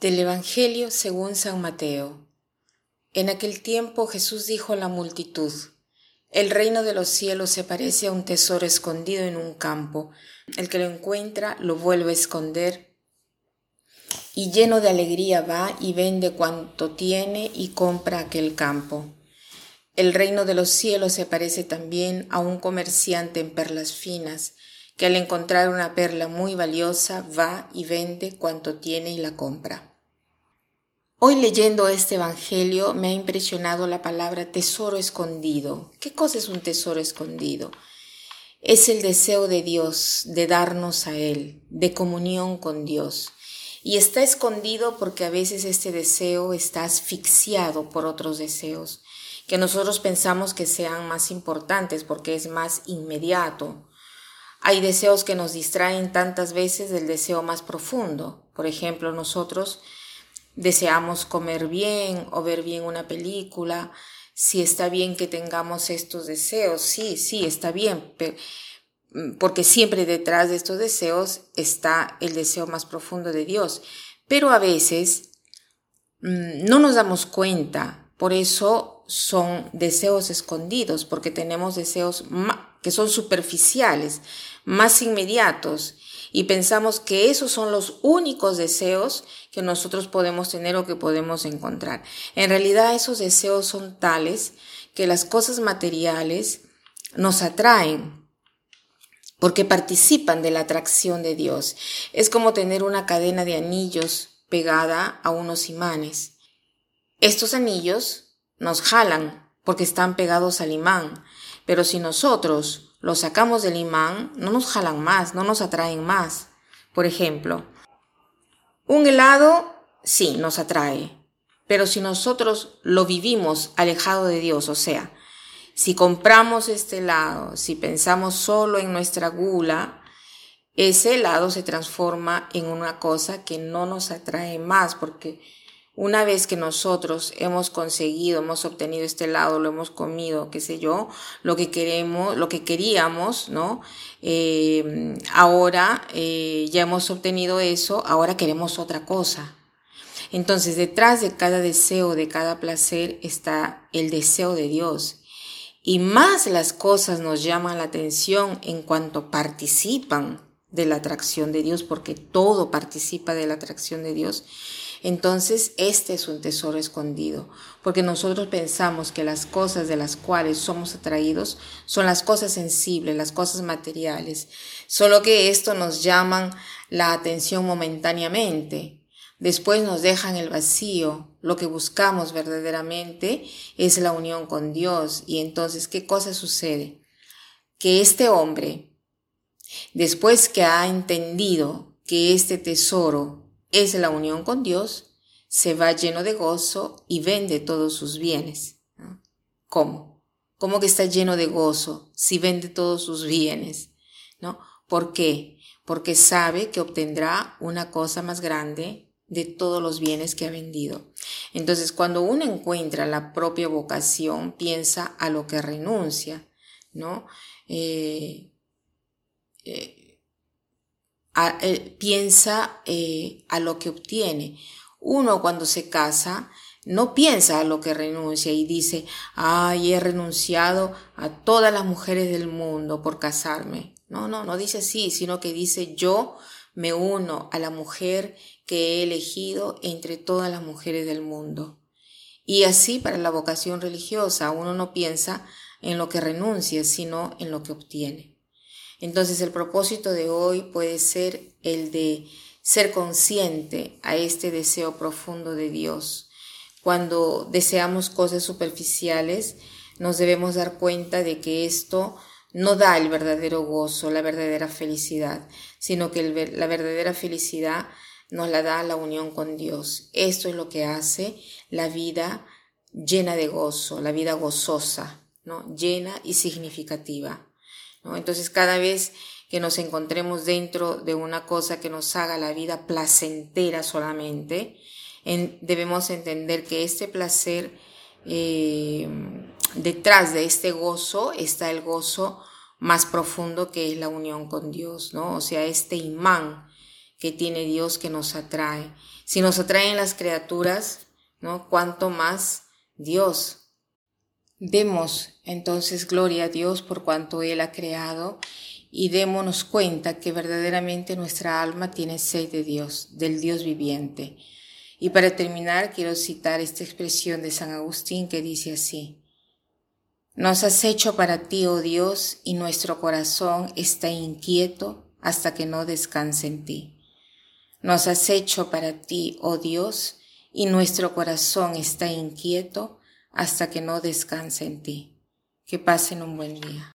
Del Evangelio según San Mateo. En aquel tiempo Jesús dijo a la multitud, El reino de los cielos se parece a un tesoro escondido en un campo. El que lo encuentra lo vuelve a esconder y lleno de alegría va y vende cuanto tiene y compra aquel campo. El reino de los cielos se parece también a un comerciante en perlas finas, que al encontrar una perla muy valiosa va y vende cuanto tiene y la compra. Hoy leyendo este Evangelio me ha impresionado la palabra tesoro escondido. ¿Qué cosa es un tesoro escondido? Es el deseo de Dios de darnos a Él, de comunión con Dios. Y está escondido porque a veces este deseo está asfixiado por otros deseos, que nosotros pensamos que sean más importantes porque es más inmediato. Hay deseos que nos distraen tantas veces del deseo más profundo. Por ejemplo, nosotros deseamos comer bien o ver bien una película, si está bien que tengamos estos deseos, sí, sí, está bien, mm, porque siempre detrás de estos deseos está el deseo más profundo de Dios. Pero a veces mm, no nos damos cuenta, por eso son deseos escondidos, porque tenemos deseos que son superficiales, más inmediatos, y pensamos que esos son los únicos deseos que nosotros podemos tener o que podemos encontrar. En realidad esos deseos son tales que las cosas materiales nos atraen porque participan de la atracción de Dios. Es como tener una cadena de anillos pegada a unos imanes. Estos anillos nos jalan porque están pegados al imán, pero si nosotros los sacamos del imán, no nos jalan más, no nos atraen más. Por ejemplo, un helado sí nos atrae, pero si nosotros lo vivimos alejado de Dios, o sea, si compramos este helado, si pensamos solo en nuestra gula, ese helado se transforma en una cosa que no nos atrae más porque una vez que nosotros hemos conseguido, hemos obtenido este helado, lo hemos comido, qué sé yo, lo que queremos, lo que queríamos, ¿no? Eh, ahora eh, ya hemos obtenido eso, ahora queremos otra cosa. Entonces, detrás de cada deseo, de cada placer, está el deseo de Dios. Y más las cosas nos llaman la atención en cuanto participan de la atracción de Dios, porque todo participa de la atracción de Dios entonces este es un tesoro escondido, porque nosotros pensamos que las cosas de las cuales somos atraídos son las cosas sensibles, las cosas materiales, solo que esto nos llaman la atención momentáneamente. Después nos dejan el vacío. Lo que buscamos verdaderamente es la unión con Dios. Y entonces, ¿qué cosa sucede? Que este hombre, después que ha entendido que este tesoro es la unión con Dios, se va lleno de gozo y vende todos sus bienes. ¿Cómo? ¿Cómo que está lleno de gozo si vende todos sus bienes? ¿No? ¿Por qué? Porque sabe que obtendrá una cosa más grande de todos los bienes que ha vendido. Entonces, cuando uno encuentra la propia vocación, piensa a lo que renuncia, ¿no? eh, eh eh, piensa eh, a lo que obtiene. Uno cuando se casa no piensa a lo que renuncia y dice, ay, he renunciado a todas las mujeres del mundo por casarme. No, no, no dice así, sino que dice, yo me uno a la mujer que he elegido entre todas las mujeres del mundo. Y así para la vocación religiosa, uno no piensa en lo que renuncia, sino en lo que obtiene. Entonces el propósito de hoy puede ser el de ser consciente a este deseo profundo de Dios. Cuando deseamos cosas superficiales, nos debemos dar cuenta de que esto no da el verdadero gozo, la verdadera felicidad, sino que la verdadera felicidad nos la da la unión con Dios. Esto es lo que hace la vida llena de gozo, la vida gozosa, ¿no? llena y significativa. Entonces cada vez que nos encontremos dentro de una cosa que nos haga la vida placentera solamente, debemos entender que este placer, eh, detrás de este gozo está el gozo más profundo que es la unión con Dios, ¿no? O sea, este imán que tiene Dios que nos atrae. Si nos atraen las criaturas, ¿no? Cuanto más Dios. Demos entonces gloria a Dios por cuanto Él ha creado y démonos cuenta que verdaderamente nuestra alma tiene sed de Dios, del Dios viviente. Y para terminar, quiero citar esta expresión de San Agustín que dice así, Nos has hecho para ti, oh Dios, y nuestro corazón está inquieto hasta que no descanse en ti. Nos has hecho para ti, oh Dios, y nuestro corazón está inquieto hasta que no descanse en ti. Que pasen un buen día.